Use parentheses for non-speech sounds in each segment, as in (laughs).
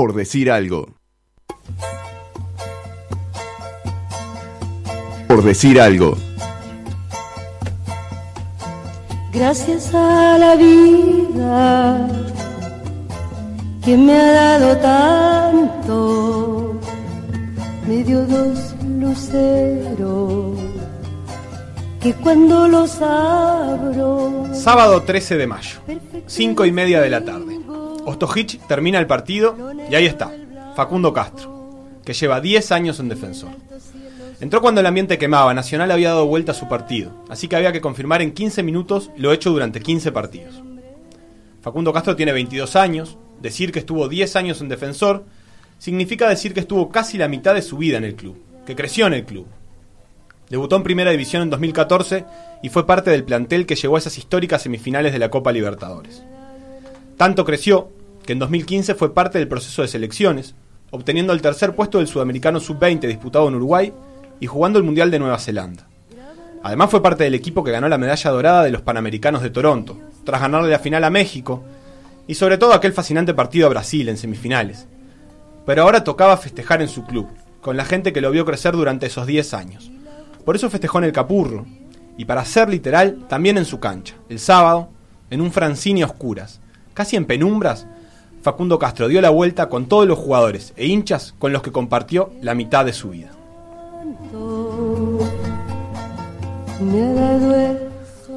por decir algo. Por decir algo. Gracias a la vida que me ha dado tanto, me dio dos luceros que cuando los abro. Sábado 13 de mayo, 5 y media de la tarde. Ostojic termina el partido y ahí está, Facundo Castro, que lleva 10 años en defensor. Entró cuando el ambiente quemaba, Nacional había dado vuelta a su partido, así que había que confirmar en 15 minutos lo hecho durante 15 partidos. Facundo Castro tiene 22 años, decir que estuvo 10 años en defensor significa decir que estuvo casi la mitad de su vida en el club, que creció en el club. Debutó en Primera División en 2014 y fue parte del plantel que llegó a esas históricas semifinales de la Copa Libertadores. Tanto creció que en 2015 fue parte del proceso de selecciones, obteniendo el tercer puesto del Sudamericano Sub-20 disputado en Uruguay y jugando el Mundial de Nueva Zelanda. Además fue parte del equipo que ganó la medalla dorada de los Panamericanos de Toronto, tras ganarle la final a México, y sobre todo aquel fascinante partido a Brasil en semifinales. Pero ahora tocaba festejar en su club, con la gente que lo vio crecer durante esos 10 años. Por eso festejó en el Capurro, y para ser literal, también en su cancha, el sábado, en un Francini oscuras, casi en penumbras, Facundo Castro dio la vuelta con todos los jugadores e hinchas con los que compartió la mitad de su vida.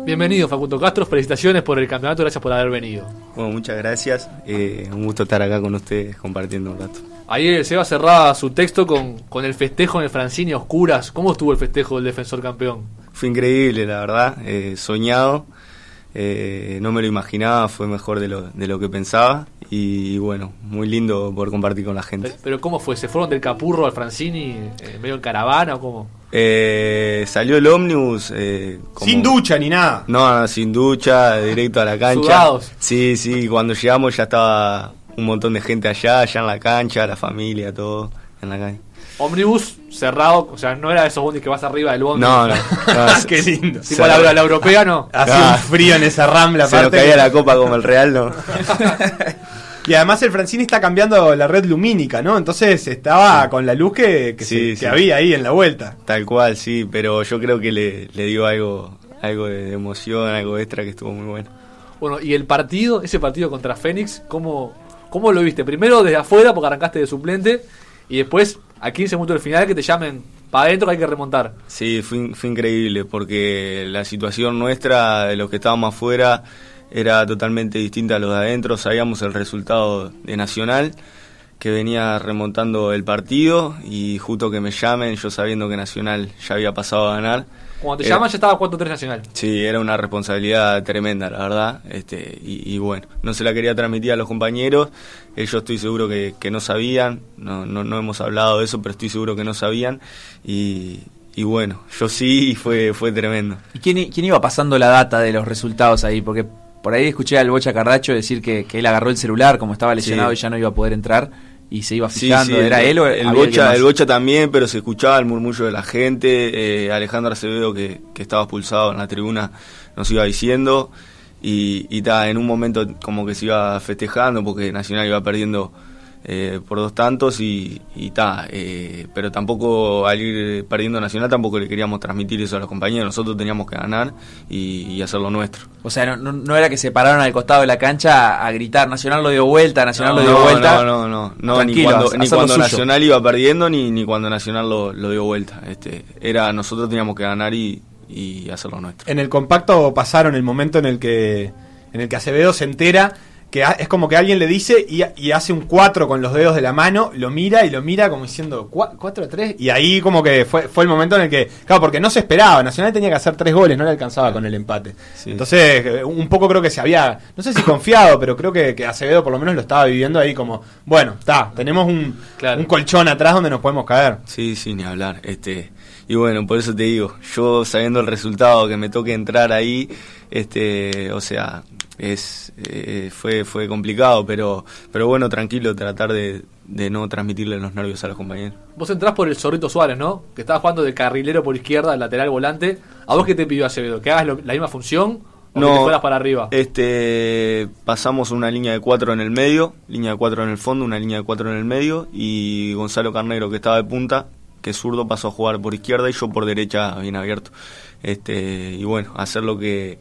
Bienvenido Facundo Castro, felicitaciones por el campeonato, gracias por haber venido. Bueno, muchas gracias, eh, un gusto estar acá con ustedes compartiendo un rato. Ayer Seba cerraba su texto con, con el festejo en el Francini oscuras. ¿Cómo estuvo el festejo del defensor campeón? Fue increíble, la verdad, eh, soñado, eh, no me lo imaginaba, fue mejor de lo, de lo que pensaba y, bueno, muy lindo poder compartir con la gente. Pero, pero ¿cómo fue? ¿Se fueron del Capurro al Francini eh, medio en caravana o cómo? Eh, salió el ómnibus. eh, como- Sin ducha ni nada. No, no, sin ducha, directo a la cancha. Sudados. Sí, sí, cuando llegamos ya estaba un montón de gente allá, allá en la cancha, la familia, todo en la calle. Ómnibus cerrado, o sea, no era de esos bondis que vas arriba del bondi. No, no, (laughs) no, Qué lindo. Tipo la, la europea, no. Hacía Ah. un frío en esa rambla se nos aparte. caía la copa como el Real, ¿no? (laughs) Y además el Francini está cambiando la red lumínica, ¿no? Entonces estaba con la luz que, que, Sí, se- que sí. había ahí en la vuelta. Tal cual, sí, pero yo creo que le, le dio algo, algo de emoción, algo extra que estuvo muy bueno. Bueno, y el partido, ese partido contra Fénix, ¿cómo, ¿cómo lo viste? Primero desde afuera, porque arrancaste de suplente, y después a 15 minutos del final que te llamen para adentro que hay que remontar. Sí, fue, fue increíble porque la situación nuestra, de los que estábamos afuera, era totalmente distinta a los de adentro. Sabíamos el resultado de Nacional, que venía remontando el partido y justo que me llamen, yo sabiendo que Nacional ya había pasado a ganar. Cuando te era- llaman ya estaba 4-3 Nacional. Sí, era una responsabilidad tremenda, la verdad. Este, y, y bueno, no se la quería transmitir a los compañeros. Ellos estoy seguro que, que no sabían. No, no, no hemos hablado de eso, pero estoy seguro que no sabían. Y, y bueno, yo sí y fue, fue tremendo. ¿Y quién, quién iba pasando la data de los resultados ahí? Porque por ahí escuché al Bocha Cardacho decir que, que él agarró el celular como estaba lesionado Sí. y ya no iba a poder entrar y se iba fijando. sí, ¿Era el, él o el bocha, el Bocha también, pero se escuchaba el murmullo de la gente. eh, Alejandro Acevedo, que, que estaba expulsado en la tribuna, nos iba diciendo. Y, y ta, en un momento como que se iba festejando porque Nacional iba perdiendo eh, por dos tantos y, y ta, eh, pero tampoco al ir perdiendo Nacional tampoco le queríamos transmitir eso a los compañeros. Nosotros teníamos que ganar y, y hacer lo nuestro. O sea, no, no- no era que se pararon al costado de la cancha a, a gritar Nacional lo dio vuelta, Nacional lo dio no, vuelta. No, no, no, no, ni Tranquilo, cuando, ni cuando. Nacional iba perdiendo ni, ni cuando Nacional lo, lo dio vuelta. Este, era nosotros teníamos que ganar y, y hacer lo nuestro. En el compacto pasaron el momento en el que en el que Acevedo se entera que es como que alguien le dice y, y hace un 4 con los dedos de la mano, lo mira y lo mira como diciendo 4 a 3 y ahí como que fue, fue el momento en el que, claro, porque no se esperaba, Nacional tenía que hacer tres goles, no le alcanzaba con el empate. Sí. Entonces, eh, un poco creo que se había, no sé si confiado, pero creo que, que Acevedo por lo menos lo estaba viviendo ahí como, bueno, está, tenemos un, Claro. un colchón atrás donde nos podemos caer. Sí, sí, ni hablar. Este, y bueno, por eso te digo, yo sabiendo el resultado que me toque entrar ahí, este, o sea, es eh, fue fue complicado, pero pero bueno, tranquilo, tratar de, de no transmitirle los nervios a los compañeros. Vos entrás por el Zorrito Suárez, ¿no? Que estaba jugando de carrilero por izquierda, lateral volante. ¿A vos qué te pidió Acevedo? ¿Que hagas lo- la misma función ¿O que te fueras para arriba? Este, pasamos una línea de cuatro en el medio, línea de cuatro en el fondo, una línea de cuatro en el medio y Gonzalo Carnero que estaba de punta, que es zurdo, pasó a jugar por izquierda y yo por derecha bien abierto. Este, y bueno, hacer lo que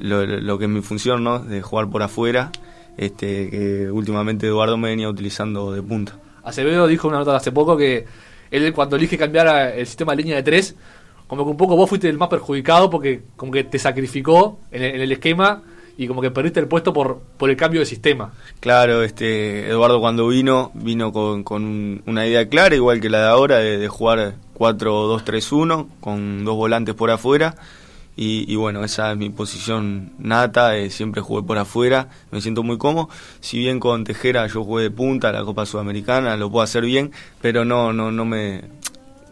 lo, lo que es mi función, ¿no? De jugar por afuera, este, que últimamente Eduardo me venía utilizando de punta. Acevedo dijo una nota hace poco que él cuando elige cambiar el sistema de línea de tres, como que un poco vos fuiste el más perjudicado porque como que te sacrificó en el, en el esquema y como que perdiste el puesto por, por el cambio de sistema. Claro, este Eduardo cuando vino, vino con, con un- una idea clara, igual que la de ahora, de, de jugar 4-2-3-1, con dos volantes por afuera. Y, y bueno, esa es mi posición nata, eh, siempre jugué por afuera, me siento muy cómodo. Si bien con Tejera yo jugué de punta, la Copa Sudamericana, lo puedo hacer bien, pero no, no, no me...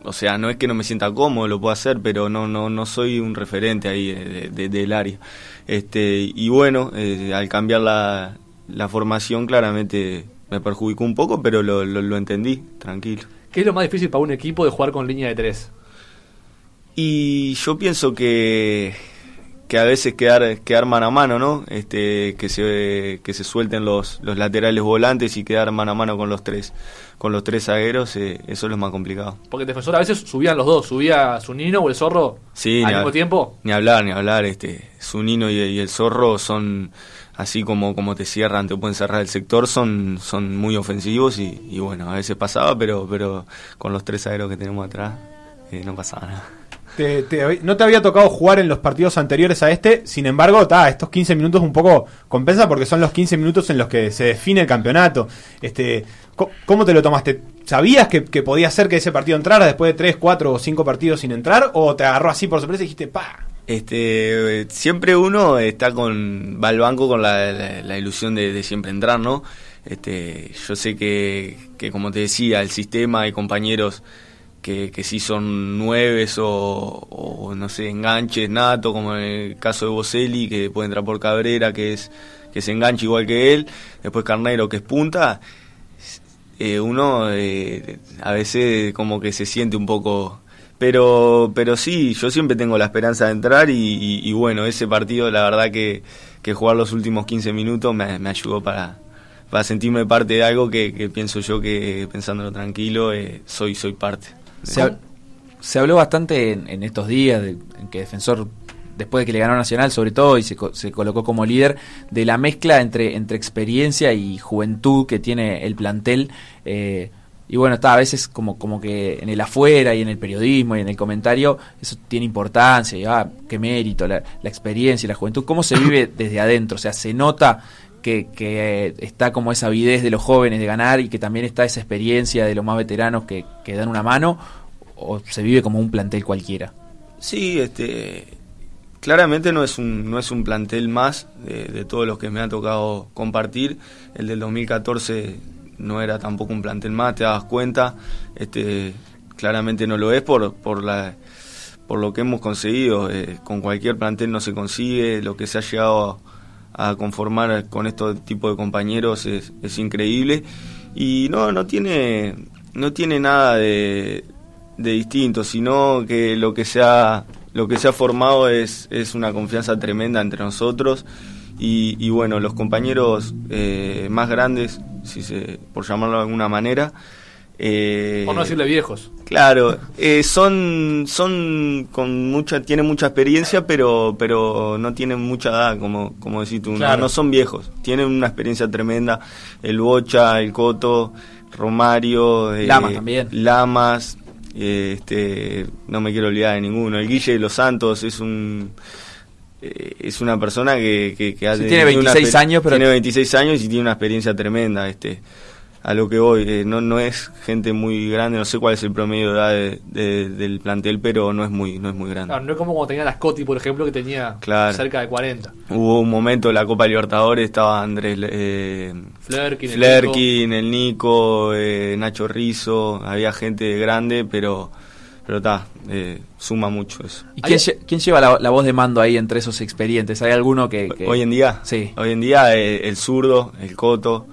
O sea, no es que no me sienta cómodo, lo puedo hacer, pero no, no, no soy un referente ahí de- de- de- del área. Este, y bueno, eh, al cambiar la, la formación claramente me perjudicó un poco, pero lo, lo entendí, tranquilo. ¿Qué es lo más difícil para un equipo de jugar con línea de tres? Y yo pienso que, que a veces quedar, quedar mano a mano, ¿no? Este, que se, que se suelten los, los laterales volantes y quedar mano a mano con los tres, con los tres zagueros, eh, eso es lo más complicado. Porque el defensor a veces subían los dos, subía Zunino o el Zorro Sí, al mismo tiempo. ni hablar, ni hablar, este, Zunino y, y el Zorro son así como, como te cierran, te pueden cerrar el sector, son, son muy ofensivos y, y bueno, a veces pasaba, pero, pero con los tres zagueros que tenemos atrás, eh, no pasaba nada. Te- te- no te había tocado jugar en los partidos anteriores a este, sin embargo, ta, estos 15 minutos un poco compensa porque son los 15 minutos en los que se define el campeonato. Este, ¿Cómo te lo tomaste? ¿Sabías que, podía ser que ese partido entrara después de 3, 4 o 5 partidos sin entrar? ¿O te agarró así por sorpresa y dijiste, pa? Este, siempre uno está con, va al banco con la, ilusión de, de siempre entrar, ¿no? Este, yo sé que, que como te decía, el sistema hay compañeros que, que sí son nueves o, no sé, enganches nato, como en el caso de Boselli, que puede entrar por Cabrera, que es, que se engancha igual que él, después Carnero, que es punta, eh, uno eh, a veces como que se siente un poco pero pero sí yo siempre tengo la esperanza de entrar y, y- bueno ese partido la verdad que, que jugar los últimos 15 minutos me, me ayudó para para sentirme parte de algo que, que pienso yo que pensándolo tranquilo eh, soy soy parte Se, se habló bastante en, en estos días en que Defensor, después de que le ganó Nacional, sobre todo, y se, se colocó como líder, de la mezcla entre, entre experiencia y juventud que tiene el plantel. eh, y bueno, está a veces como, como que en el afuera y en el periodismo y en el comentario eso tiene importancia, y ah, qué mérito, la, la experiencia y la juventud. ¿Cómo se vive desde adentro? O sea, se nota que, eh, está como esa avidez de los jóvenes de ganar y que también está esa experiencia de los más veteranos que, dan una mano, o se vive como un plantel cualquiera. Sí, este, claramente no es un, no es un plantel más de, de todos los que me ha tocado compartir. El del 2014 no era tampoco un plantel más, te das cuenta. Este, claramente no lo es por, por la por lo que hemos conseguido. Eh, con cualquier plantel no se consigue, lo que se ha llegado a, a conformar con estos tipos de compañeros es, es increíble. Y no, no tiene, no tiene nada de, de distinto, sino que lo que se ha, lo que se ha formado es, es una confianza tremenda entre nosotros y, y bueno, los compañeros eh, más grandes, si se, por llamarlo de alguna manera, eh, Por no decirle viejos. Claro, eh, son son con mucha tienen mucha experiencia, pero pero no tienen mucha edad, como como decís tú, no- Claro. no, son viejos, tienen una experiencia tremenda, el Bocha, el Coto, Romario, eh, Lamas también. Lamas, eh, este, no me quiero olvidar de ninguno, el Guille de los Santos es un eh, es una persona que, que, que Sí, tiene una 26 exper- años, pero- tiene 26 años y tiene una experiencia tremenda, este a lo que voy, eh, no, no es gente muy grande, no sé cuál es el promedio de edad de- de- del plantel, pero no es muy, no es muy grande. Claro, no es como cuando tenía las Scotty, por ejemplo, que tenía Claro. cerca de 40. Hubo un momento en la Copa Libertadores, estaba Andrés eh, Flerkin, el Flerkin, el Nico, eh, Nacho Rizzo, había gente grande, pero pero está, eh, suma mucho eso. ¿Y quién, quién lleva la, la voz de mando ahí entre esos experientes? ¿Hay alguno que...? que- Hoy en día, Sí. hoy en día eh, el zurdo, el Coto.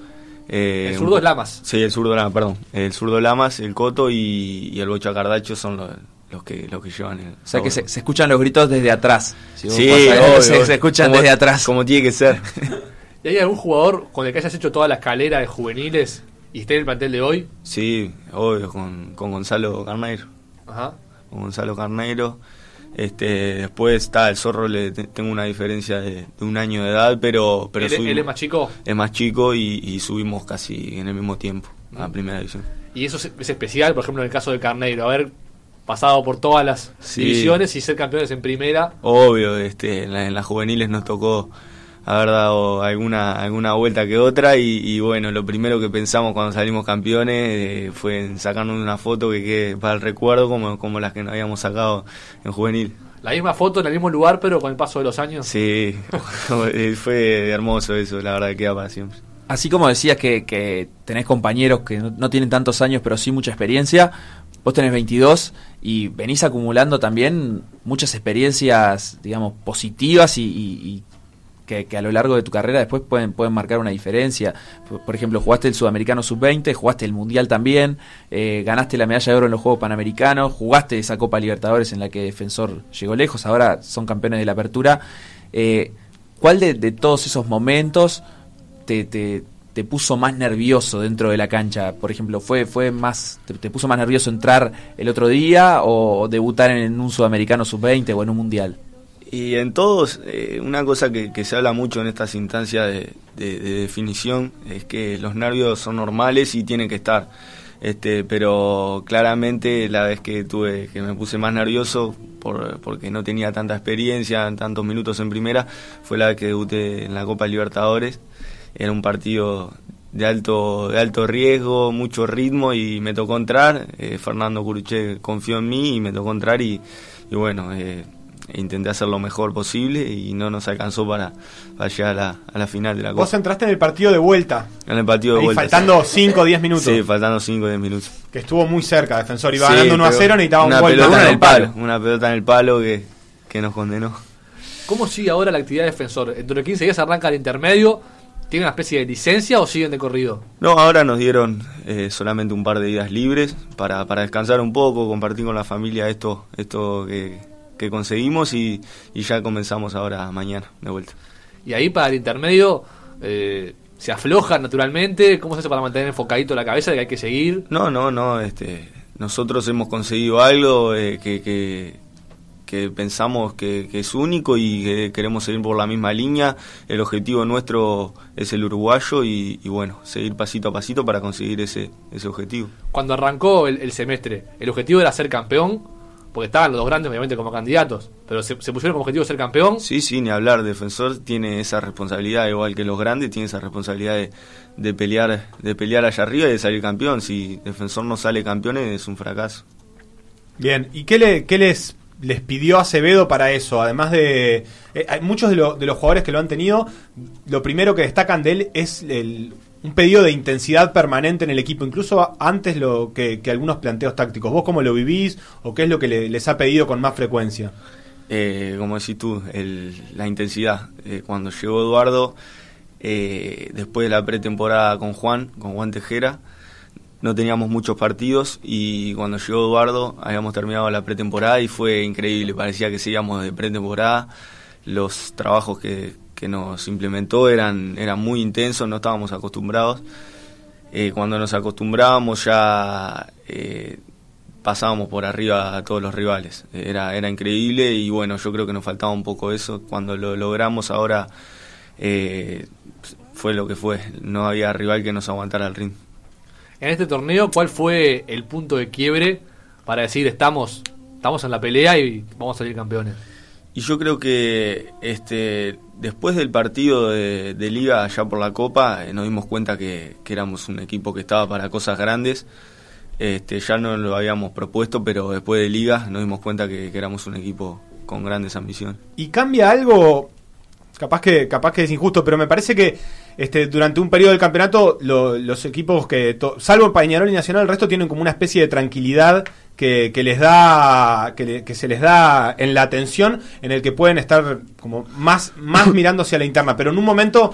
Eh, El zurdo es Lamas. Sí, el zurdo Lamas, perdón. El zurdo Lamas, el Coto y, y el Bocha Cardacho son los, los que los que llevan el. O sea que se, se escuchan los gritos desde atrás. Si Sí, obvio, se, escuchan Como- desde atrás. Como tiene que ser. (laughs) ¿Y hay algún jugador con el que hayas hecho toda la escalera de juveniles y esté en el plantel de hoy? sí, obvio, con, con Gonzalo Carneiro. Ajá. Con Gonzalo Carneiro. Este, después está el zorro, le te- tengo una diferencia de, de un año de edad, pero, pero ¿Él, subimos- él es más chico? es más chico y, y subimos casi en el mismo tiempo a primera división. Y eso es, es especial, por ejemplo, en el caso de Carneiro, haber pasado por todas las Sí. divisiones y ser campeones en primera. Obvio, este, en, la- en las juveniles nos tocó haber dado alguna, alguna vuelta que otra y, y bueno, lo primero que pensamos cuando salimos campeones eh, fue en sacarnos una foto que quede para el recuerdo como, como las que nos habíamos sacado en juvenil. La misma foto en el mismo lugar, pero con el paso de los años. Sí, (laughs) fue hermoso eso, la verdad que queda para siempre. Así como decías que, que tenés compañeros que no, no tienen tantos años, pero sí mucha experiencia, vos tenés 22 y venís acumulando también muchas experiencias, digamos, positivas y, y- y que, a lo largo de tu carrera después pueden, pueden marcar una diferencia. Por, ejemplo, jugaste el Sudamericano Sub-20, jugaste el Mundial también, eh, ganaste la medalla de oro en los Juegos Panamericanos, jugaste esa Copa Libertadores en la que Defensor llegó lejos, ahora son campeones de la apertura. Eh, ¿Cuál de, todos esos momentos te, te, puso más nervioso dentro de la cancha? Por ejemplo, ¿fue, fue más te, te puso más nervioso entrar el otro día o debutar en un Sudamericano Sub-20 o en un Mundial? Y en todos, eh, una cosa que, se habla mucho en estas instancias de, de- de definición es que los nervios son normales y tienen que estar. Este, pero claramente la vez que tuve que me puse más nervioso por, porque no tenía tanta experiencia, tantos minutos en primera, fue la vez que debuté en la Copa Libertadores. Era un partido de alto de alto riesgo, mucho ritmo y me tocó entrar. Eh, Fernando Curuche confió en mí y me tocó entrar y, y bueno, eh, intenté hacer lo mejor posible y no nos alcanzó para, para llegar a la, a la final de la Vos Copa. entraste en el partido de vuelta, En el partido de ahí vuelta. faltando 5 o 10 minutos, Sí, faltando 5 o 10 minutos. que estuvo muy cerca, Defensor iba Sí, ganando 1 a pero 0, necesitaba un una gol pelota en en el palo, una pelota en el palo que, que nos condenó. ¿Cómo sigue ahora la actividad de defensor? Dentro de 15 días arranca el intermedio. ¿Tiene una especie de licencia o siguen de corrido? No, ahora nos dieron eh, solamente un par de días libres para, para descansar un poco, compartir con la familia esto, esto que, que conseguimos y, y ya comenzamos ahora mañana de vuelta. Y ahí para el intermedio eh, se afloja naturalmente. ¿Cómo se hace para mantener enfocadito la cabeza de que hay que seguir? No, no, no, este, nosotros hemos conseguido algo eh, que, que, que pensamos que, que es único y que queremos seguir por la misma línea. El objetivo nuestro es el uruguayo y, y bueno, seguir pasito a pasito para conseguir ese, ese objetivo. Cuando arrancó el, el semestre, el objetivo era ser campeón, porque estaban los dos grandes obviamente como candidatos, pero se, se pusieron como objetivo ser campeón. Sí, sí, ni hablar. Defensor tiene esa responsabilidad, igual que los grandes, tiene esa responsabilidad de, de pelear de pelear allá arriba y de salir campeón. Si Defensor no sale campeón es un fracaso. Bien, ¿y qué, le, qué les, les pidió Acevedo para eso? Además de... eh, hay muchos de, lo- de los jugadores que lo han tenido, lo primero que destacan de él es el- un pedido de intensidad permanente en el equipo, incluso antes lo que, algunos planteos tácticos. ¿Vos cómo lo vivís o qué es lo que le- les ha pedido con más frecuencia? Eh, como decís tú, la intensidad. Eh, cuando llegó Eduardo, eh, después de la pretemporada con Juan, con Juan Tejera, no teníamos muchos partidos y cuando llegó Eduardo habíamos terminado la pretemporada y fue increíble, parecía que seguíamos de pretemporada, los trabajos que, que nos implementó eran, eran muy intensos, no estábamos acostumbrados. Eh, cuando nos acostumbrábamos ya eh, pasábamos por arriba a todos los rivales. Era, era increíble y bueno, yo creo que nos faltaba un poco eso. Cuando lo logramos ahora eh, fue lo que fue. No había rival que nos aguantara el ring. En este torneo, ¿cuál fue el punto de quiebre para decir estamos, estamos en la pelea y vamos a salir campeones? Y yo creo que este después del partido de, de liga allá por la Copa eh, nos dimos cuenta que, éramos un equipo que estaba para cosas grandes. Este, ya no lo habíamos propuesto, pero después de liga nos dimos cuenta que, que éramos un equipo con grandes ambiciones. ¿Y cambia algo? Capaz que, capaz que es injusto, pero me parece que este, durante un periodo del campeonato lo- los equipos que, salvo Pañarol y Nacional, el resto tienen como una especie de tranquilidad que, que les da, que, le- que se les da en la atención, en el que pueden estar como más, más (coughs) mirando hacia la interna. Pero en un momento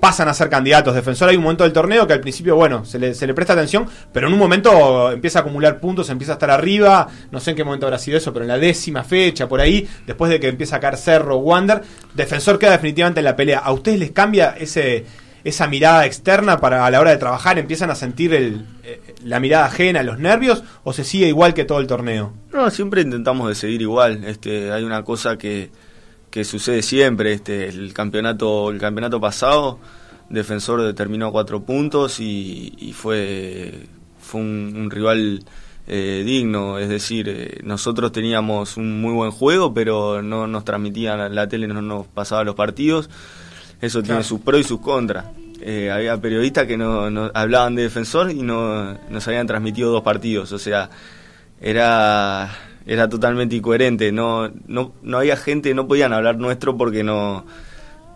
pasan a ser candidatos. Defensor hay un momento del torneo que al principio, bueno, se le, se le presta atención, pero en un momento empieza a acumular puntos, empieza a estar arriba, no sé en qué momento habrá sido eso, pero en la décima fecha, por ahí, después de que empieza a caer Cerro, Wander, Defensor queda definitivamente en la pelea. ¿A ustedes les cambia ese esa mirada externa para a la hora de trabajar? ¿Empiezan a sentir el, eh, la mirada ajena, los nervios, o se sigue igual que todo el torneo? No, siempre intentamos de seguir igual. Este, hay una cosa que que sucede siempre. Este, el campeonato, el campeonato pasado, Defensor terminó cuatro puntos y, fue, fue un, rival eh, digno. Es decir, eh, nosotros teníamos un muy buen juego, pero no nos transmitían la tele, no nos pasaba los partidos. Eso tiene sus pros y sus contras. Eh, había periodistas que no, no, hablaban de defensor y no nos habían transmitido dos partidos. O sea, era era totalmente incoherente. No, no, no había gente, no podían hablar nuestro porque no,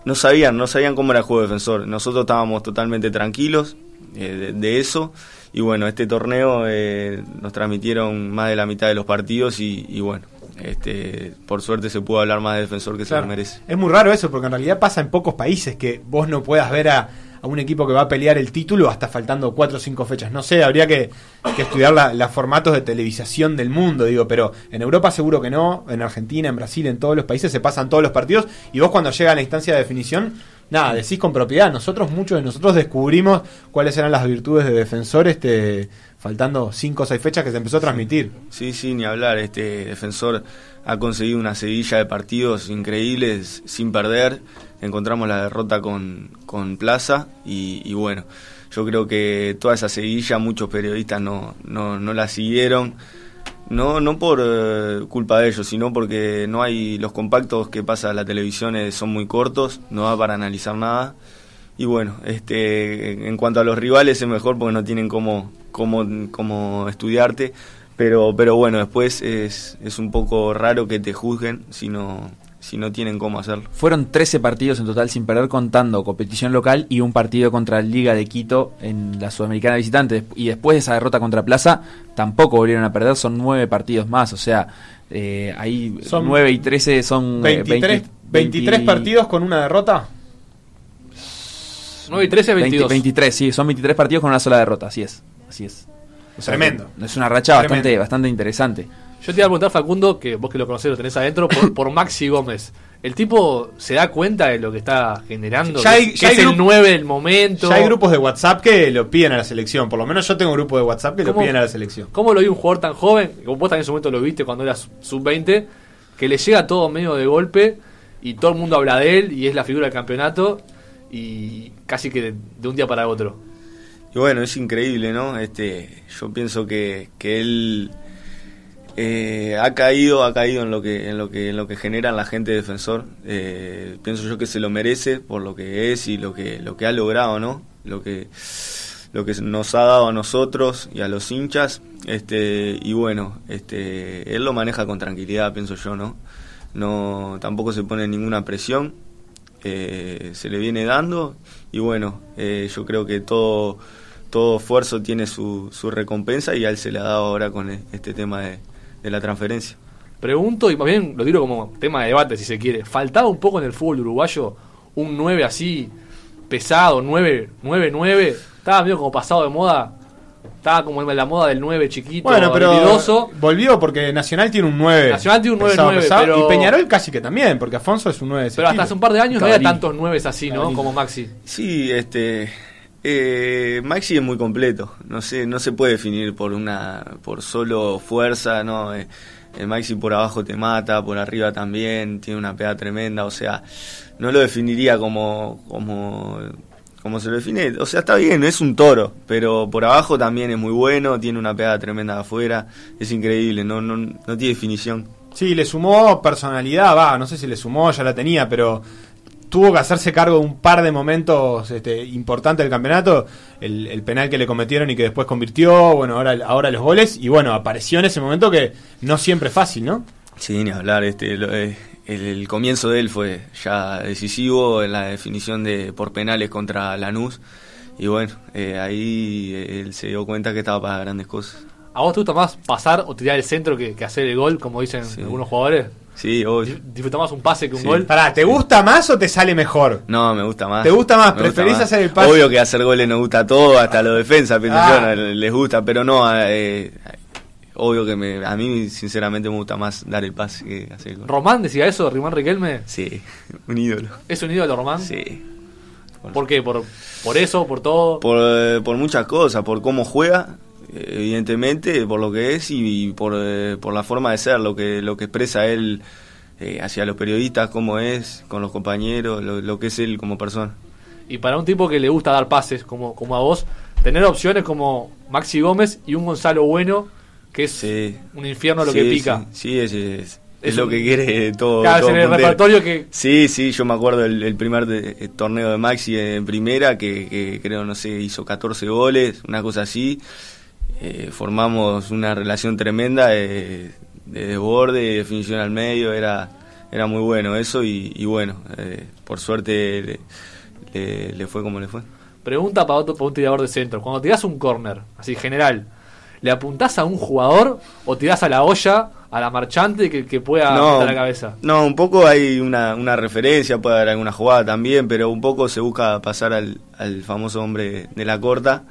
no sabían, no sabían cómo era el juego defensor. Nosotros estábamos totalmente tranquilos eh, de, eso. Y bueno, este torneo eh, nos transmitieron más de la mitad de los partidos y, bueno, este, por suerte se pudo hablar más de defensor que se lo merece. Es muy raro eso, porque en realidad pasa en pocos países que vos no puedas ver a, a un equipo que va a pelear el título hasta faltando cuatro o cinco fechas. No sé, habría que, estudiar los formatos de televisación del mundo, digo, pero en Europa seguro que no, en Argentina, en Brasil, en todos los países se pasan todos los partidos y vos cuando llega a la instancia de definición, nada, decís con propiedad. Nosotros, muchos de nosotros descubrimos cuáles eran las virtudes de defensor este, faltando cinco o seis fechas que se empezó a transmitir. Sí, sí, ni hablar, este defensor ha conseguido una seguilla de partidos increíbles sin perder encontramos la derrota con, con Plaza y, bueno, yo creo que toda esa seguilla muchos periodistas no, no, no la siguieron. No, no por eh, culpa de ellos, sino porque no hay los compactos que pasa la televisión son muy cortos, no da para analizar nada. Y bueno, este, en cuanto a los rivales es mejor porque no tienen cómo, cómo, cómo estudiarte, pero, pero bueno, después es, es un poco raro que te juzguen si no, si no tienen cómo hacerlo. Fueron 13 partidos en total sin perder contando competición local y un partido contra la Liga de Quito en la Sudamericana visitante. Y después de esa derrota contra Plaza, tampoco volvieron a perder, son 9 partidos más. O sea, eh, ahí son 9 y 13 son 23, eh, 23 partidos con una derrota. 9 y 13, 22. 23, sí, son 23 partidos con una sola derrota, así es. Así es. Tremendo. Es una racha bastante, bastante interesante. Yo te iba a preguntar, Facundo, que vos que lo conocés, lo tenés adentro, por, Maxi Gómez. ¿El tipo se da cuenta de lo que está generando? Ya hay, es el 9 del momento. Ya hay grupos de WhatsApp que lo piden a la selección. Por lo menos yo tengo un grupo de WhatsApp que lo piden a la selección. ¿Cómo lo vi un jugador tan joven? Como vos también en su momento lo viste cuando eras sub-20, que le llega todo medio de golpe y todo el mundo habla de él y es la figura del campeonato y casi que de, un día para otro. Y bueno, es increíble, ¿no? Este, yo pienso que, que él eh, ha caído, ha caído en lo que, en lo que, en lo que genera la gente defensor. Eh, pienso yo que se lo merece por lo que es y lo que, lo que ha logrado, ¿no? Lo que, lo que nos ha dado a nosotros y a los hinchas. Este, y bueno, este, él lo maneja con tranquilidad, pienso yo, ¿no? No, tampoco se pone ninguna presión. Eh, se le viene dando y bueno, yo creo que todo, todo esfuerzo tiene su, su recompensa y a él se le ha dado ahora con este tema de, de la transferencia. Pregunto, y más bien lo tiro como tema de debate si se quiere, ¿faltaba un poco en el fútbol uruguayo un 9 así, pesado, 9, 9, 9? Estaba medio como pasado de moda, estaba como en la moda del 9 chiquito, bueno, pero volvió porque Nacional tiene un 9. Nacional tiene un 9, 9 pero... Y Peñarol casi que también, porque Afonso es un 9 Pero hasta hace un par de años no había tantos 9 así, ¿no? Como Maxi. Sí, este eh, Maxi es muy completo, no sé, no se puede definir por una, por solo fuerza, no. Eh, Maxi por abajo te mata, por arriba también, tiene una pegada tremenda, o sea, no lo definiría como, como, como se lo define, o sea, está bien, es un toro, pero por abajo también es muy bueno, tiene una pegada tremenda afuera, es increíble, no, no, no tiene definición. Sí, le sumó personalidad, va, no sé si le sumó, ya la tenía, pero tuvo que hacerse cargo de un par de momentos este, importantes del campeonato, el, penal que le cometieron y que después convirtió, bueno, ahora, ahora los goles, y bueno, apareció en ese momento que no siempre es fácil, ¿no? Sí, ni hablar, este, eh, el, comienzo de él fue ya decisivo en la definición de por penales contra Lanús, y bueno, eh, ahí eh, él se dio cuenta que estaba para grandes cosas. ¿A vos te gusta más pasar o tirar el centro que, hacer el gol, como dicen algunos jugadores? Sí, obvio. Disfruta más un pase que un Sí. gol. Pará, ¿te gusta más o te sale mejor? No, me gusta más. ¿Te gusta más? Me ¿Preferís más. hacer el pase? Obvio que hacer goles nos gusta a todos, hasta a los defensas, pienso Ah. yo, no, les gusta, pero no, eh, obvio que me, a mí sinceramente me gusta más dar el pase que hacer el gol. Román decía eso, Rimán Riquelme. Sí, (laughs) un ídolo. ¿Es un ídolo Román? Sí. ¿Por qué? ¿Por, por eso? ¿Por todo? Por, eh, por muchas cosas, por cómo juega, evidentemente, por lo que es y, por, eh, por la forma de ser, lo que, lo que expresa él eh, hacia los periodistas, cómo es, con los compañeros, lo, lo que es él como persona. Y para un tipo que le gusta dar pases, como, como a vos, tener opciones como Maxi Gómez y un Gonzalo Bueno, que es Sí. un infierno lo Sí, que pica. Sí, sí, es, es- lo que quiere todo. Claro, todo en el repertorio que- Sí, sí, yo me acuerdo el, el primer de- eh, torneo de Maxi en primera, que, que creo, no sé, hizo 14 goles, una cosa así. Eh, formamos una relación tremenda de, de desborde, de definición al medio, era, era muy bueno eso y, y bueno, eh, por suerte le, le- le fue como le fue. Pregunta para, otro, para un tirador de centro. Cuando tirás un corner, así general, ¿le apuntás a un jugador o tirás a la olla, a la marchante que, que pueda apuntar la cabeza? No, un poco hay una, una referencia, puede haber alguna jugada también, pero un poco se busca pasar al, al famoso hombre de la corta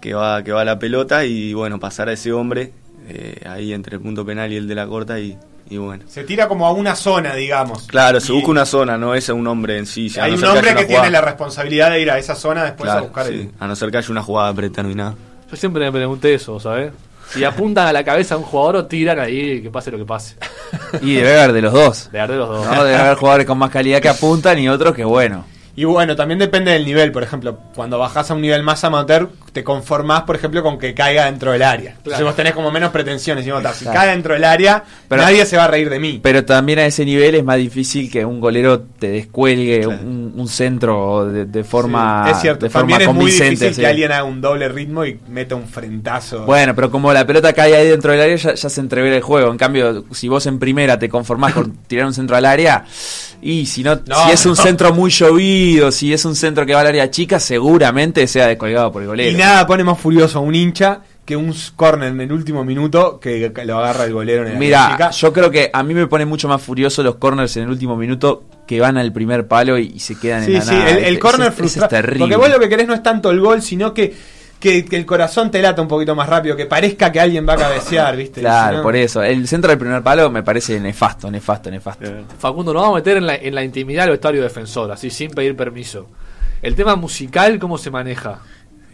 que va, que va a la pelota y bueno, pasar a ese hombre eh, ahí entre el punto penal y el de la corta y, y bueno. Se tira como a una zona, digamos. Claro, se Y busca una zona, no es a un hombre en sí. Hay no un hombre que tiene la responsabilidad de ir a esa zona después a buscar sí, el... a no ser que haya una jugada predeterminada. Yo siempre me pregunté eso, ¿sabes? Si apuntan a la cabeza a un jugador o tiran ahí, que pase lo que pase. (laughs) Y debe haber de los dos. De de los dos. ¿no? Debe haber jugadores con más calidad que apuntan y otros que bueno. Y bueno, también depende del nivel, por ejemplo, cuando bajás a un nivel más amateur, te conformás, por ejemplo, con que caiga dentro del área. Entonces vos tenés como menos pretensiones, y vos, si Claro. cae dentro del área, Pero- nadie se va a reír de mí. Pero también a ese nivel es más difícil que un golero te descuelgue Claro. un, un centro de, de forma, Sí, es cierto, de forma también es muy difícil sí. que alguien haga un doble ritmo y meta un frentazo. Bueno, pero como la pelota cae ahí dentro del área, ya, ya se entrevera el juego. En cambio, si vos en primera te conformás con (coughs) tirar un centro al área, y si no, No, si es un no. centro muy llovido, si es un centro que va al área chica, seguramente sea descolgado por el golero. y nada pone más furioso a un hincha que un corner en el último minuto que lo agarra el golero en la Mira, chica. yo creo que a mí me pone mucho más furioso los corners en el último minuto que van al primer palo y, y se quedan en Sí, la sí, nada. el, el corner terrible. Porque vos lo que querés no es tanto el gol, sino que, que, que el corazón te lata un poquito más rápido, que parezca que alguien va a cabecear, ¿viste? Claro, Si no- por eso. El centro del primer palo me parece nefasto, nefasto, nefasto. Facundo, nos vamos a meter en la, en la intimidad del vestuario defensor, así sin pedir permiso. El tema musical, ¿cómo se maneja?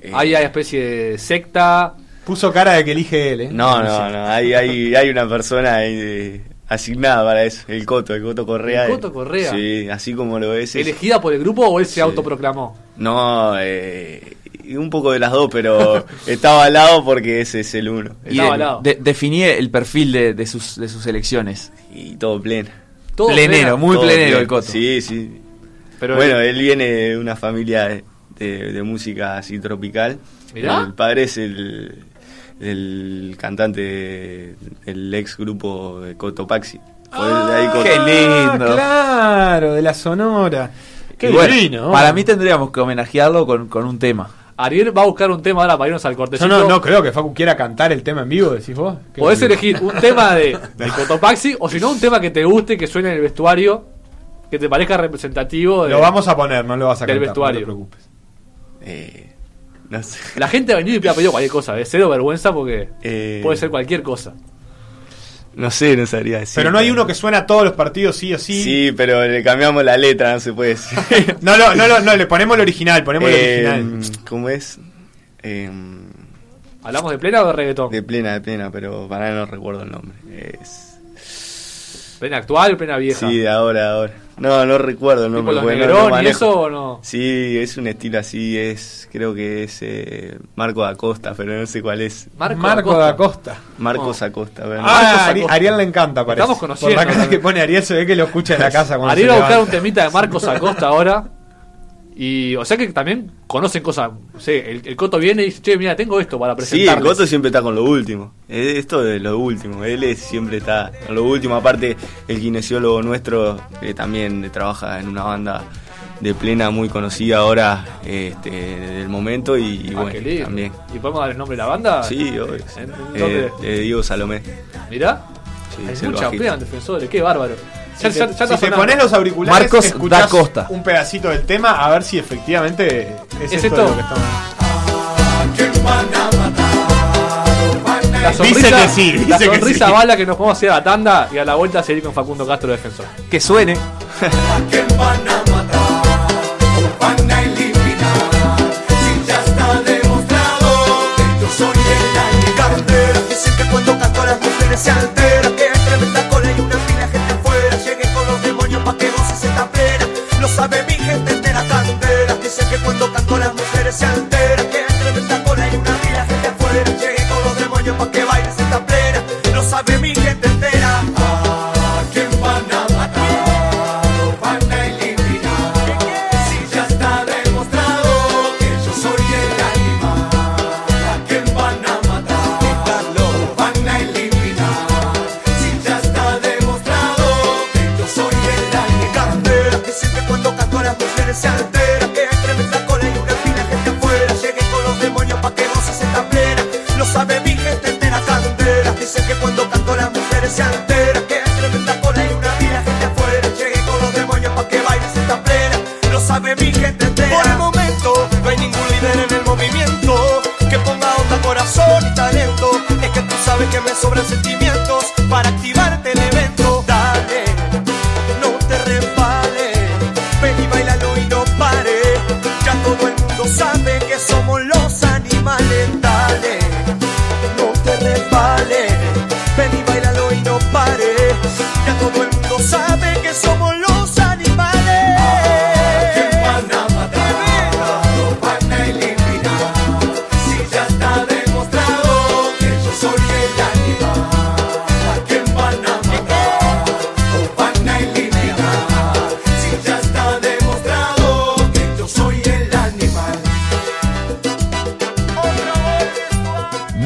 Eh, ¿Hay, especie de secta? Puso cara de que elige él, ¿eh? No, no, no, hay, hay, hay una persona de- asignada para eso, el Coto, el Coto Correa. ¿El Coto Correa? Sí, así como lo es- ¿Elegida por el grupo o él se Sí. autoproclamó? No, eh, un poco de las dos, pero (laughs) estaba al lado porque ese es el uno. Y Estaba de- al lado. de- definí el perfil de, de sus, de sus elecciones. Y todo pleno. Todo Plenero, plena. muy Todo plenero pleno. el Coto. Sí, sí. Pero bueno, él- él viene de una familia de, música así tropical. Mirá. El padre es el, el cantante de- del ex grupo de Cotopaxi. Coto. qué lindo. Ah, Claro, de la Sonora. Qué bueno, divino. Para mí tendríamos que homenajearlo con, con un tema. Ariel va a buscar un tema ahora para irnos al Yo cortecito. no, no creo que Facu quiera cantar el tema en vivo, decís vos. Podés elegir un tema de, (laughs) de Cotopaxi o si no un tema que te guste, que suene en el vestuario, que te parezca representativo. de- Lo vamos a poner, no lo vas a del cantar. vestuario. No te preocupes. Eh, no sé. (laughs) La gente ha venido y ha pedido cualquier cosa, de cero vergüenza porque Eh, puede ser cualquier cosa. No sé, no sabría decir. Pero no hay uno que suena a todos los partidos sí o sí. Sí, pero le cambiamos la letra, no se puede decir. No, (laughs) no, no, no, no, le ponemos el original, ponemos el Eh, original. ¿Cómo es? Eh, ¿Hablamos de plena o de reggaetón? de plena, de plena, pero para nada no recuerdo el nombre. Es... ¿Plena actual o plena vieja? Sí, de ahora, de ahora. No, no recuerdo el ¿Tipo nombre. los porque no Negrón lo y eso o no? Sí, es un estilo así, es creo que es eh, Marco da Costa, pero no sé cuál es. Marco, Marco da Costa. Marcos Oh. Acosta, no. Ah, Marcos Ari- Acosta. Ariel le encanta, parece. Estamos conociendo, Por la cara que pone Ariel se ve que lo escucha en la casa cuando Ariel se va a buscar un temita de Marcos Acosta ahora. Y, o sea que también conocen cosas. El, el Coto viene y dice, che, mira, tengo esto para Sí, presentar. el Coto siempre está con lo último. Eh, Esto es lo último. Él es- siempre está con lo último. Aparte, el kinesiólogo nuestro que también trabaja en una banda de plena muy conocida ahora este, del momento. Y, y Ah, bueno, también. ¿Y podemos dar el nombre de la banda? Sí, obvio. ¿En- en Eh, Diego Salomé. Mirá. Sí, Hay mucha pega en defensores, qué bárbaro. Ya, Si ya- te, ya si está te sonando. pones los auriculares, Marcos escuchás da Costa. un pedacito del tema a ver si efectivamente es, ¿Es esto, esto? lo que estamos. La sonrisa, Dice que sí, la dice que sonrisa sí. bala que nos podemos hacer a la tanda y a la vuelta seguir con Facundo Castro defensor. Que suene. (laughs)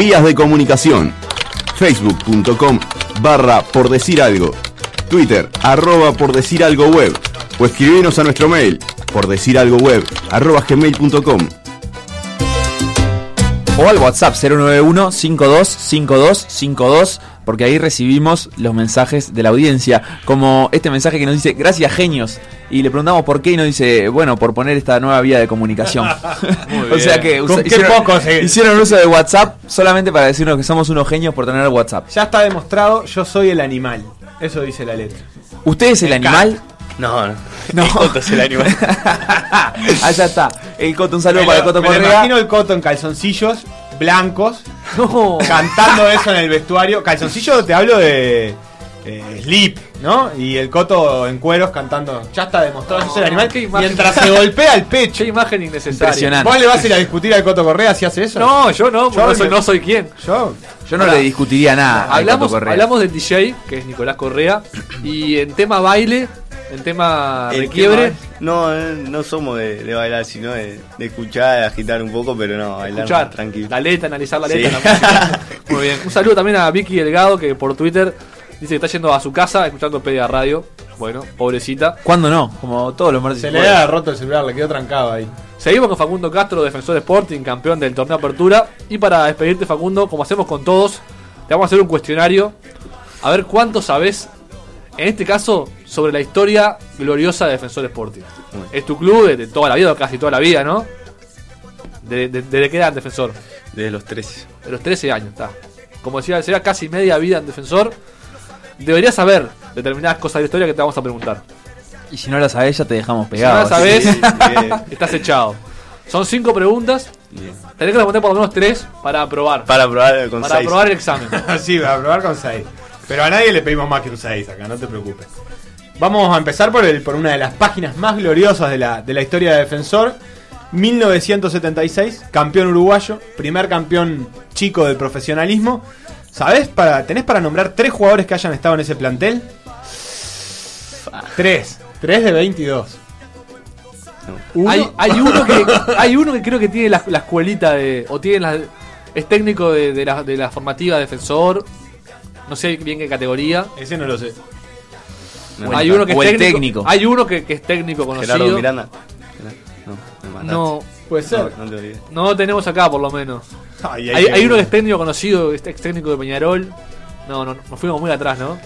Vías de comunicación. Facebook.com barra por decir algo. Twitter arroba por decir algo web. O escribinos a nuestro mail por decir algo web arroba gmail.com. O al WhatsApp 091 525252 porque ahí recibimos los mensajes de la audiencia, como este mensaje que nos dice gracias genios y le preguntamos por qué y nos dice, bueno, por poner esta nueva vía de comunicación. (laughs) (laughs) o sea que ¿Con usa- qué hicieron, poco se- hicieron uso de WhatsApp solamente para decirnos que somos unos genios por tener WhatsApp. Ya está demostrado, yo soy el animal. Eso dice la letra. ¿Usted es el Me animal? No, no. No. El Coto es el animal. (laughs) Allá está. El Coto, un saludo Me para el Coto me Correa. imagino el coto en calzoncillos blancos, No, cantando eso en el vestuario. Calzoncillo te hablo de eh, Sleep, ¿no? Y el coto en cueros cantando. Ya está demostrado, es el animal. Mientras se golpea el pecho. qué imagen innecesaria. Impresionante. ¿Vos le vas a ir a discutir al Coto Correa si hace eso? No, yo no, porque Yo no soy, no soy quien. Yo. Yo no le discutiría nada. al Hablamos, Coto Correa. hablamos del DJ, que es Nicolás Correa, y en tema baile, en tema El de quiebre, No, eh, no somos de, de bailar, sino de, de escuchar, de agitar un poco, pero no, bailar escuchar más tranquilo. la letra, analizar la Sí. letra. la música. (laughs) Muy bien. Un saludo también a Vicky Delgado, que por Twitter dice que está yendo a su casa escuchando Pedia Radio. Bueno, pobrecita. ¿Cuándo no? Como todos los martes. Se le había roto el celular, le quedó trancado ahí. Seguimos con Facundo Castro, defensor Sporting, campeón del torneo Apertura. Y para despedirte, Facundo, como hacemos con todos, te vamos a hacer un cuestionario. A ver cuánto sabes, en este caso, sobre la historia gloriosa de Defensor Sporting. Es tu club de, de toda la vida, o casi toda la vida, ¿no? ¿De, de, ¿Desde qué edad en Defensor? Desde los 13. De los 13 años, está. Como decía, sería casi media vida en Defensor. Deberías saber determinadas cosas de la historia que te vamos a preguntar. Y si no la sabés, ya te dejamos Si no pegado. la sabés, Sí, (laughs) bien, estás echado. Son cinco preguntas. bien. Tenés que responder por lo menos tres para aprobar. Para probar con Para seis. aprobar el examen. (laughs) sí, va a probar con 6. Pero a nadie le pedimos más que un 6 acá, no te preocupes. Vamos a empezar por, el, por una de las páginas más gloriosas de la, de la historia de Defensor. 1976, campeón uruguayo, primer campeón chico del profesionalismo. ¿Sabés? Para, ¿Tenés para nombrar tres jugadores que hayan estado en ese plantel? Tres. Tres de 22. Uno- Hay, hay uno que (laughs) hay uno que creo que tiene la, la escuelita de. O tiene la, es técnico de, de la, de la formativa defensor. No sé bien qué categoría. Ese no lo sé. Hay uno que o es técnico, técnico. Hay uno que, que es técnico conocido. Gerardo Miranda. No, me mataste. No, Puede ser. No, no te tenemos acá por lo menos. Ay, Hay, hay uno que es técnico conocido, es ex técnico de Peñarol. No, no, nos fuimos muy atrás, ¿no?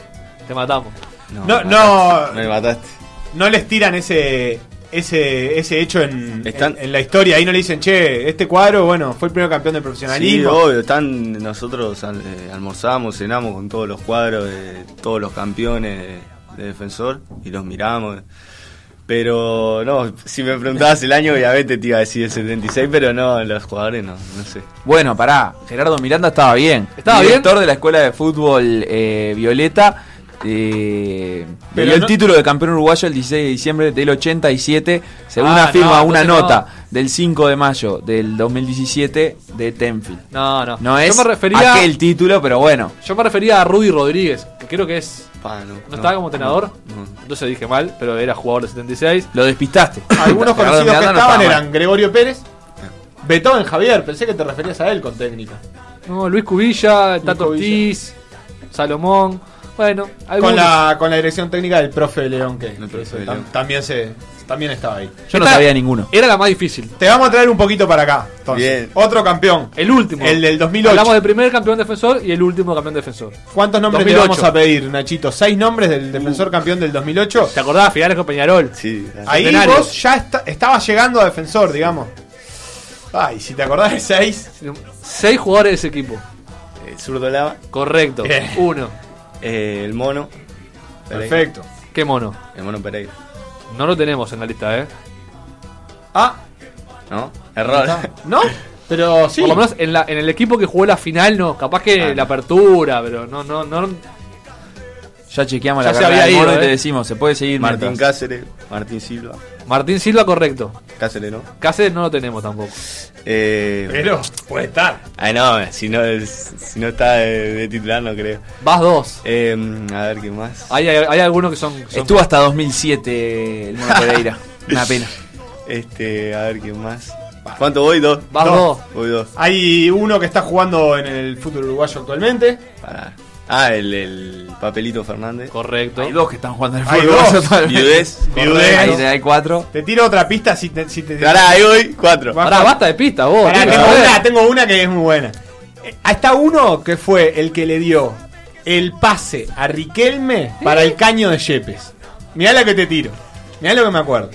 Te matamos. No, me no. mataste, Me mataste. No les tiran ese ese ese hecho en, Están- en, en la historia. Ahí no le dicen, che, este cuadro, bueno, fue el primer campeón del Sí, profesionalismo. obvio, están, nosotros al- eh, almorzamos, cenamos con todos los cuadros de todos los campeones de, de defensor y los miramos. Pero no, si me preguntabas el año, obviamente te iba a decir el 76, pero no, los jugadores no, no sé. Bueno, pará, Gerardo Miranda estaba bien. ¿Estaba Director de la Escuela de Fútbol eh, Violeta. Eh, Pero dio el título de campeón uruguayo el 16 de diciembre del 87, según Ah, afirma no, una nota del 5 de mayo del 2017 de Tenfield. No, no. No es yo me refería, aquel título, pero bueno. yo me refería a Rudy Rodríguez, que creo que es. Pa, no, ¿No estaba como entrenador? no. Entonces dije mal, pero era jugador de 76. Lo despistaste. Algunos (laughs) conocidos que estaban mal. eran Gregorio Pérez, Beethoven Javier. Pensé que te referías a él con técnica. No, Luis Cubilla, Tato. Ortiz, Salomón. Bueno, Con la, con la dirección técnica del profe León, que, que profe eso León. tam- también, se, también estaba ahí. Yo no Esta- sabía ninguno. Era la más difícil. Te vamos a traer un poquito para acá. entonces. Bien. Otro campeón. El último. El del 2008. Hablamos del primer campeón defensor y el último campeón defensor. ¿Cuántos nombres 2008. te vamos a pedir, Nachito? ¿Seis nombres del defensor campeón del 2008? ¿Te acordás? Finales con Peñarol. Sí, Ahí Centenario. vos ya está- estabas llegando a defensor, digamos. Ay, si te acordás de seis. Seis jugadores de ese equipo. eh, Zurdo Lava, Correcto. Bien. Uno. Eh, el mono. Pereira. Perfecto. Qué mono. El mono Pereira. No lo tenemos en la lista, ¿eh? Ah, ¿No? Error. ¿no? (laughs) Pero sí. Por lo menos en, la, en el equipo que jugó la final, no. Capaz que Ah, la apertura, pero no, no, no. Ya chequeamos Ya la se carrera había del mono ido, y te eh. decimos, se puede seguir Martín mientras. Cáceres, Martín Silva. Martín Silva, correcto. Cáceres, ¿no? Cáceres no lo tenemos tampoco. Eh, Pero puede estar. Ay, no, si no, si no está de, de titular, no creo. Vas dos. Eh, a ver, ¿qué más? Hay, hay, hay algunos que son. son- Estuvo hasta 2007 el mono Pereira. (laughs) Una pena. Este, a ver, ¿qué más? ¿Cuánto voy? ¿Dos? Vas No. dos. Voy dos. Hay uno que está jugando en el fútbol uruguayo actualmente. Pará. Ah, el, el Papelito Fernández. Correcto. Hay dos que están jugando en el Hay fútbol. dos. (laughs) actualmente. Viudez. Viudez. Ahí hay cuatro. Te tiro otra pista si te. Si te Pará, ahí voy. Cuatro. Pará, basta de pista, vos. Pará, tengo, una, tengo una que es muy buena. Eh, Está uno que fue el que le dio el pase a Riquelme para el caño de Yepes. Mirá la que te tiro. Mirá lo que me acuerdo.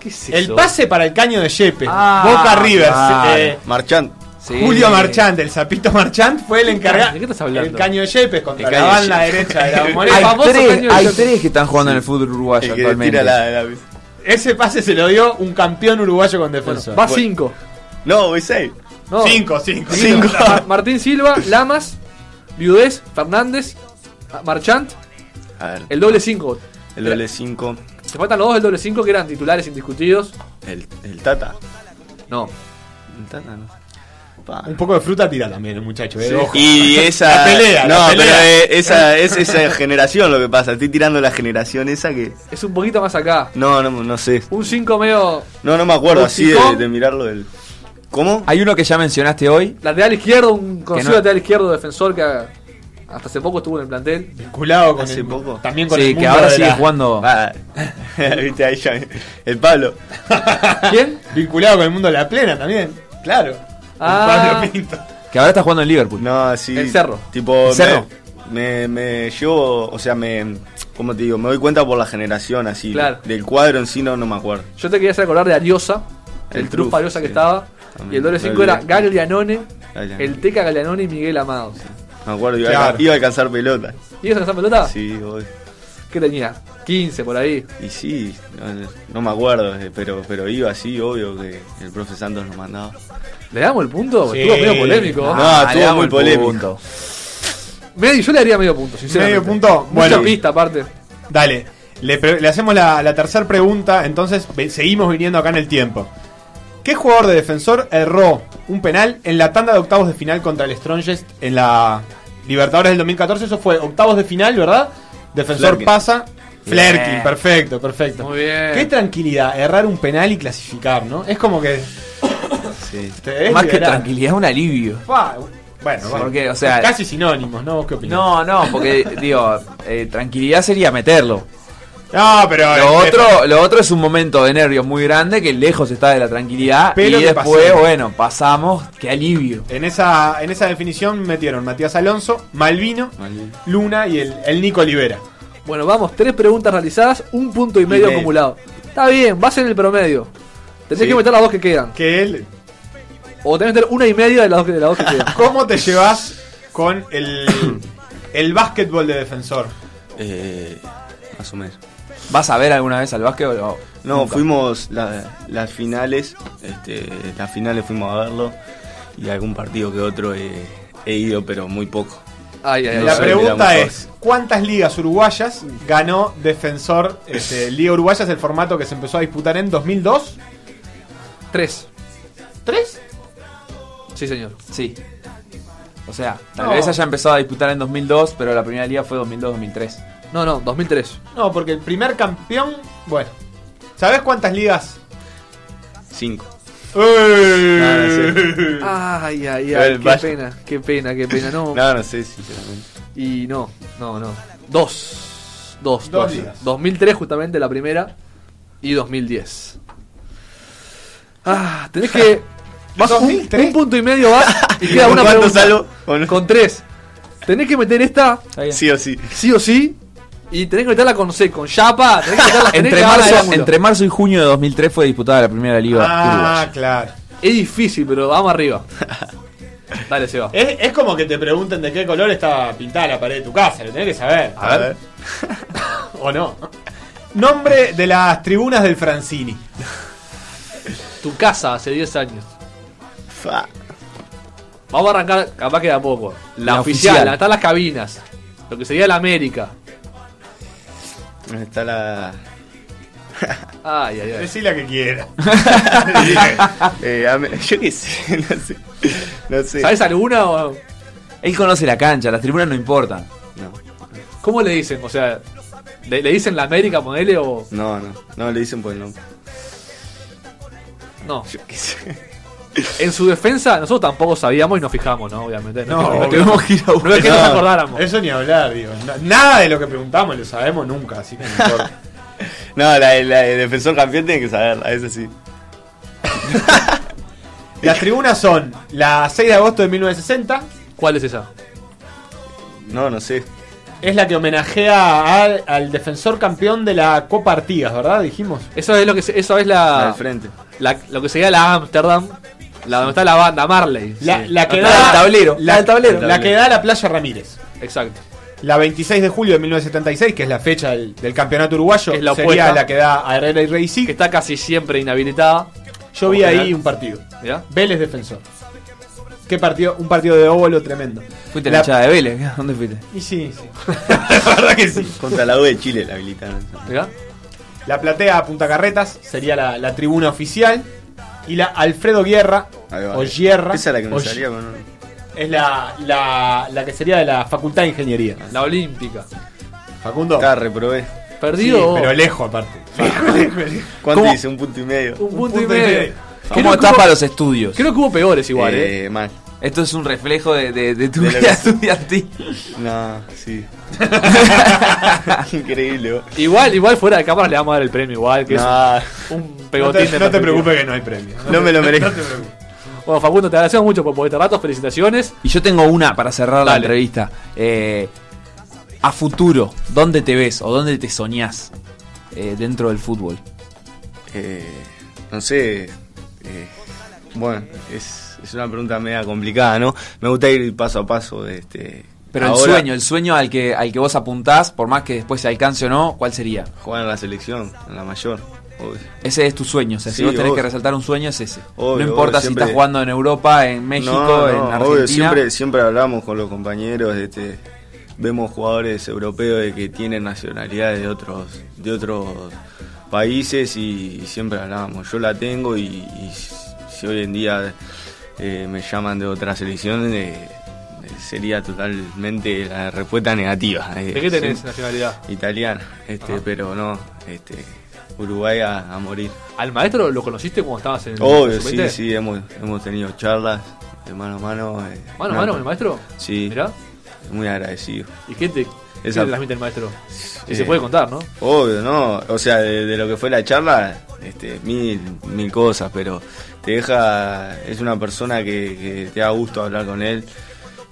¿Qué es El eso? pase para el caño de Yepes. Ah, Boca Rivers. claro. eh, Marchand. Sí. Julio Marchand, el sapito Marchand, fue el encargado. ¿De qué estás hablando? El caño de Yepes contra El la caño de banda Yepes. derecha de la. (laughs) Hay, tres, de hay tres que están jugando en el fútbol uruguayo El que actualmente. tira la, la- Ese pase se lo dio un campeón uruguayo con defensor. Va cinco. No, voy seis. No. Cinco, cinco. Cinco. Ma- (laughs) Martín Silva, Lamas, Viudez, Fernández, Marchant, A ver. el doble cinco. El doble 5. Se faltan los dos del doble cinco que eran titulares indiscutidos. El, el Tata. No. El Tata, no. Un poco de fruta tira también el muchacho. eh, ojo. Y esa. La pelea, no, la pelea. pero eh, esa (laughs) es esa generación lo que pasa. Estoy tirando la generación esa que. Es un poquito más acá. No, no, no sé. Un 5 medio No, no me acuerdo así de, mirarlo del. ¿Cómo? Hay uno que ya mencionaste hoy. lateral izquierdo, un conocido no- lateral izquierdo defensor que hasta hace poco estuvo en el plantel. Vinculado con Hace el, poco. También con el Sí, mundo que ahora de sigue la- jugando. (laughs) Ah, (laughs) Viste ahí ya. El Pablo. ¿Quién? Vinculado con el mundo de la plena también. Claro. (laughs) Ah. Pablo Pinto. Que ahora está jugando en Liverpool. No, así. El Cerro. Tipo. El Cerro. Me, me, me llevo. O sea, me. ¿Cómo te digo? Me doy cuenta por la generación así. Claro. Del cuadro en sí no, no me acuerdo. Yo te quería hacer acordar de Ariosa, el, El Truf Truf, Ariosa que sí. estaba. También. Y el doble 5 Me era. Gaglianone, Gaglianone. el Teca Gaglianone y Miguel Amado. Me acuerdo, iba, Claro. a, iba a alcanzar pelota. ¿Y eso esa pelota? Sí, voy. ¿Qué tenía? 15 por ahí. Y sí, no, no me acuerdo, eh, pero, pero iba así, obvio que el profe Santos nos mandaba. ¿Le damos el punto? Sí. Estuvo medio polémico. No, Ah, estuvo le damos muy el polémico. punto. Medio, yo le daría medio punto, sinceramente. Medio punto. Mucha Bueno. pista aparte. Dale. Le, pre- le hacemos la, la tercera pregunta. Entonces seguimos viniendo acá en el tiempo. ¿Qué jugador de defensor erró un penal en la tanda de octavos de final contra el Strongest en la Libertadores del 2014? Eso fue octavos de final, ¿verdad? Defensor Flerkin. pasa. Flerkin, perfecto, perfecto. Muy bien. Qué tranquilidad, errar un penal y clasificar, ¿no? Es como que. Sí. te es Más que tranquilidad, un alivio. Bueno, bueno. Porque, o sea- casi sinónimos, ¿no? ¿Vos qué opinás? No, no, porque, digo, eh, tranquilidad sería meterlo. No, pero. Lo eh, otro, lo otro es un momento de nervios muy grande que lejos está de la tranquilidad. Pero y después, pasó. bueno, pasamos. Qué alivio. En esa, en esa definición metieron Matías Alonso, Malvino, Luna y el, el Nico Olivera. Bueno, vamos, tres preguntas realizadas, un punto y medio acumulado. Está bien, vas en el promedio. Tenés Sí. que meter las dos que quedan. Que él. O tenés que meter una y media de las dos que, de las dos que quedan. (laughs) ¿Cómo te llevas con el, el básquetbol de defensor? Eh, más o menos. ¿Vas a ver alguna vez al básquet o No, nunca? fuimos la- las finales, este, las finales fuimos a verlo y algún partido que otro he, he ido, pero muy poco. Ay, ay, ay. La pregunta es: ¿cuántas ligas uruguayas ganó Defensor? Este, (laughs) Liga Uruguaya es el formato que se empezó a disputar en 2002. Tres. ¿Tres? Sí, señor. Sí. O sea, tal No. vez haya empezado a disputar en 2002, pero la primera liga fue 2002-2003. No, no, 2003. No, porque el primer campeón. Bueno, ¿sabes cuántas ligas? Cinco. ¡Eh! Ay, ay, ay, el qué pena, qué pena, qué pena. No. No, no sé, sinceramente. Y no, no, no. Dos. Dos, Dos dos. ligas. 2003 justamente la primera y 2010. Ah, tenés que... (laughs) Vas un, 2003. un punto y medio vas (laughs) y queda ¿Con una pregunta. salgo? ¿Con- Con tres. Tenés que meter esta Sí o sí. sí o sí y tenés que meterla con, C, con chapa. Tenés que meterla, (laughs) tenés Entre que marzo, entre marzo y junio de 2003 fue disputada la primera liga Ah, claro. Es difícil, pero vamos arriba. (laughs) Dale, Seba. Es, es como que te pregunten de qué color está pintada la pared de tu casa, lo tenés que saber. A ver. (laughs) ¿O no? Nombre de las tribunas del Francini. Tu casa hace 10 años. Fa. Vamos a arrancar, capaz queda poco. La, La oficial, oficial. están las cabinas. Lo que sería la América. ¿Dónde está la. Ay, ay, ay. Decí la que quiera. (laughs) Eh, yo qué sé, (laughs) no sé. No sé. ¿Sabes alguna o.? Él conoce la cancha, las tribunas no importan. No, ¿Cómo le dicen? O sea, ¿le, le dicen la América, ponele o.? no, no. No le dicen por el nombre. No. Yo qué sé. En su defensa, nosotros tampoco sabíamos y nos fijamos, ¿no? Obviamente. No, es que- obvio. Tuvimos que ir a no es que No, nos acordáramos. Eso ni hablar, digo. Na- Nada de lo que preguntamos lo sabemos nunca, así que no importa. (laughs) No, la, la de defensor campeón tiene que saberla, eso sí. (laughs) Las tribunas son la 6 de agosto de 1960, ¿Cuál es esa? No, no sé. es la que homenajea al, al defensor campeón de la Copa Artigas, ¿verdad? Dijimos. Eso es lo que se- eso es La la, del frente. la- lo que sería la Amsterdam, la donde está la banda Marley. La, Sí. la que da del tablero, La, del tablero. la que da la Playa Ramírez. Exacto. La 26 de julio de 1976, que es la fecha del, del campeonato uruguayo, Que es la sería opuesta. la que da a Herrera y Racing. Que está casi siempre inhabilitada. Yo vi ahí un partido. Vélez Defensor. Qué partido, un partido de óvalo tremendo. Fuiste La- la hinchada de Vélez, ¿dónde fuiste? Y sí, sí. (laughs) la verdad que sí. Contra la U de Chile la habilitaron. La platea Punta Carretas sería la, la tribuna oficial. Y la Alfredo Guerra, va. o Guerra, Esa es la que me o- salía, es la, la, la que sería de la Facultad de Ingeniería. La Olímpica. Facundo. Acá reprobé. Sí, Perdido. pero lejos aparte. (laughs) ¿Cuánto ¿Cómo? dice? Un punto y medio. un punto, punto y medio. medio. ¿Cómo hubo- para los estudios? Creo que hubo peores igual, ¿eh? Eh, mal. Esto es un reflejo de, de- de tu De vida estudiantil. No, sí. (laughs) Increíble. Igual, igual fuera de cámara le vamos a dar el premio igual, que No, es un No pegotín te, de no te preocupes que no hay premio. no me lo merezco. No te preocupes. Bueno, Facundo, te agradecemos mucho por este rato, felicitaciones. Y yo tengo una para cerrar la entrevista. Eh, a futuro, ¿dónde te ves o dónde te soñás eh, dentro del fútbol? Eh, no sé. eh, bueno, es, es una pregunta media complicada, ¿no? Me gusta ir paso a paso. Este, Pero el sueño, el sueño al que, al que vos apuntás, por más que después se alcance o no, ¿cuál sería? Jugar en la selección, en la mayor. obvio. Ese es tu sueño. O sea, si vos tenés obvio. que resaltar un sueño, es ese. Obvio, no importa si siempre- estás jugando en Europa, en México, No, no, en obvio, Argentina. siempre, siempre hablamos con los compañeros, este, vemos jugadores europeos de que tienen nacionalidades de otros, de otros países y, siempre hablábamos. Yo la tengo y, y si hoy en día eh, me llaman de otras selecciones eh, sería totalmente la respuesta negativa. eh, ¿De qué tenés siempre- nacionalidad? Italiana, este, Ajá. pero no, este, Uruguay a, a morir. ¿Al maestro lo conociste cuando estabas en el Obvio, sí, sub-20? sí, hemos, hemos tenido charlas de mano a mano. eh, Mano a no, mano con el maestro. Sí, Mirá. muy agradecido. ¿Y qué te, ¿Qué Esa- le transmite el maestro? Si Eh, se puede contar, ¿no? Obvio, ¿no? O sea, de, de lo que fue la charla, este, mil, mil cosas, pero te deja, es una persona que, te da gusto hablar con él,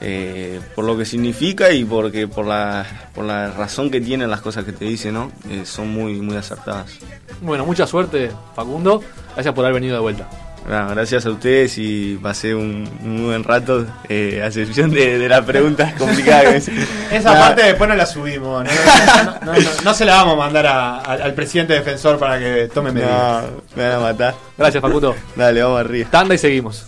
eh, por lo que significa y porque por la, por la razón que tienen las cosas que te dice, ¿no? Eh, son muy, muy acertadas. Bueno, mucha suerte, Facundo. Gracias por haber venido de vuelta. Bueno, gracias a ustedes y pasé un, un muy buen rato, eh, a excepción de, de las preguntas complicadas. (laughs) Esa parte después no la subimos. No, No, no, no, no se la vamos a mandar a- a- al presidente defensor para que tome medidas. No, me van a matar. Gracias, Facundo. Dale, vamos arriba. Tanda y seguimos.